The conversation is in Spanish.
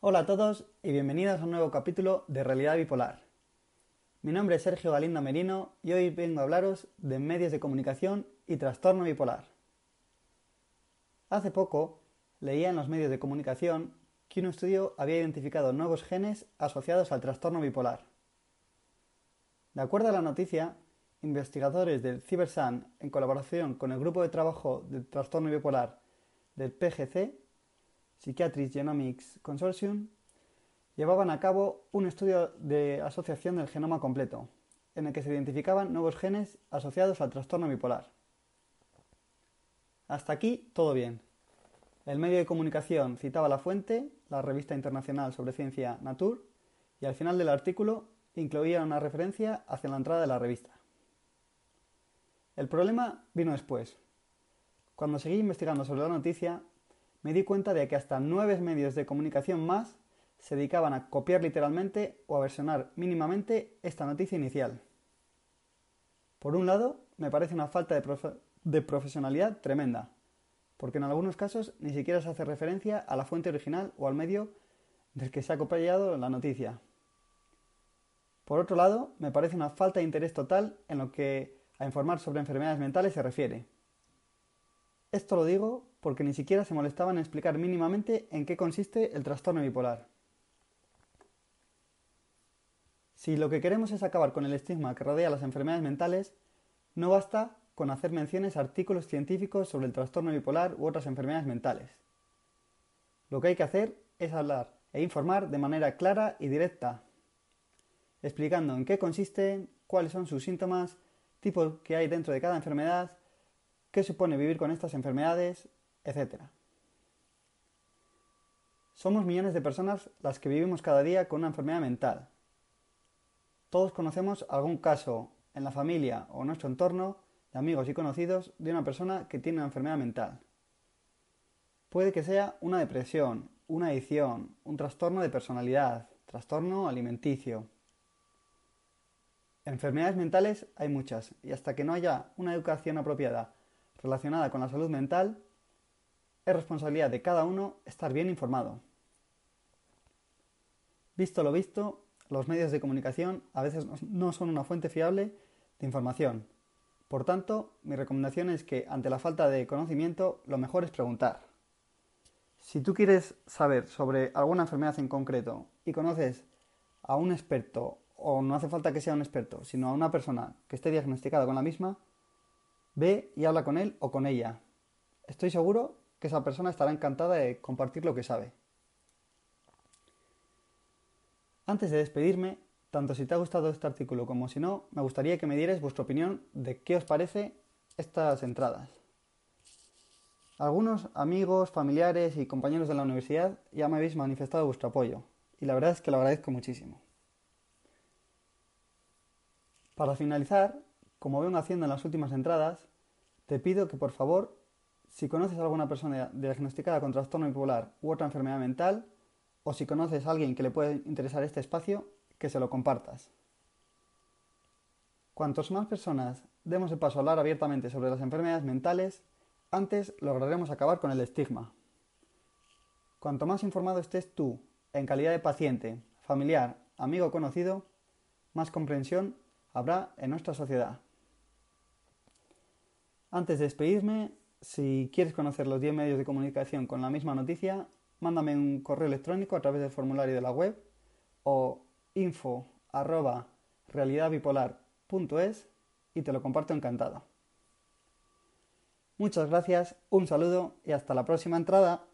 Hola a todos y bienvenidos a un nuevo capítulo de Realidad Bipolar. Mi nombre es Sergio Galinda Merino y hoy vengo a hablaros de medios de comunicación y trastorno bipolar. Hace poco leía en los medios de comunicación que un estudio había identificado nuevos genes asociados al trastorno bipolar. De acuerdo a la noticia, investigadores del CiberSan, en colaboración con el grupo de trabajo del trastorno bipolar del PGC, Psychiatric Genomics Consortium, llevaban a cabo un estudio de asociación del genoma completo, en el que se identificaban nuevos genes asociados al trastorno bipolar. Hasta aquí todo bien. El medio de comunicación citaba la fuente, la revista internacional sobre ciencia Nature, y al final del artículo incluía una referencia hacia la entrada de la revista. El problema vino después. Cuando seguí investigando sobre la noticia, me di cuenta de que hasta nueve medios de comunicación más se dedicaban a copiar literalmente o a versionar mínimamente esta noticia inicial. Por un lado, me parece una falta de, profesionalidad tremenda, porque en algunos casos ni siquiera se hace referencia a la fuente original o al medio del que se ha copiado la noticia. Por otro lado, me parece una falta de interés total en lo que a informar sobre enfermedades mentales se refiere. Esto lo digo porque ni siquiera se molestaban en explicar mínimamente en qué consiste el trastorno bipolar. Si lo que queremos es acabar con el estigma que rodea las enfermedades mentales, no basta con hacer menciones a artículos científicos sobre el trastorno bipolar u otras enfermedades mentales. Lo que hay que hacer es hablar e informar de manera clara y directa, explicando en qué consisten, cuáles son sus síntomas, tipos que hay dentro de cada enfermedad, qué supone vivir con estas enfermedades, etc. Somos millones de personas las que vivimos cada día con una enfermedad mental. Todos conocemos algún caso en la familia o en nuestro entorno de amigos y conocidos de una persona que tiene una enfermedad mental. Puede que sea una depresión, una adicción, un trastorno de personalidad, trastorno alimenticio. Enfermedades mentales hay muchas y hasta que no haya una educación apropiada relacionada con la salud mental, es responsabilidad de cada uno estar bien informado. Visto lo visto, los medios de comunicación a veces no son una fuente fiable de información. Por tanto, mi recomendación es que ante la falta de conocimiento, lo mejor es preguntar. Si tú quieres saber sobre alguna enfermedad en concreto y conoces a un experto, o no hace falta que sea un experto, sino a una persona que esté diagnosticada con la misma, ve y habla con él o con ella. Estoy seguro que esa persona estará encantada de compartir lo que sabe. Antes de despedirme, tanto si te ha gustado este artículo como si no, me gustaría que me dierais vuestra opinión de qué os parece estas entradas. Algunos amigos, familiares y compañeros de la universidad ya me habéis manifestado vuestro apoyo, y la verdad es que lo agradezco muchísimo. Para finalizar, como vengo haciendo en las últimas entradas, te pido que por favor si conoces a alguna persona diagnosticada con trastorno bipolar u otra enfermedad mental, o si conoces a alguien que le puede interesar este espacio, que se lo compartas. Cuantos más personas demos el paso a hablar abiertamente sobre las enfermedades mentales, antes lograremos acabar con el estigma. Cuanto más informado estés tú, en calidad de paciente, familiar, amigo o conocido, más comprensión habrá en nuestra sociedad. Antes de despedirme, si quieres conocer los 10 medios de comunicación con la misma noticia, mándame un correo electrónico a través del formulario de la web o info y te lo comparto encantado. Muchas gracias, un saludo y hasta la próxima entrada.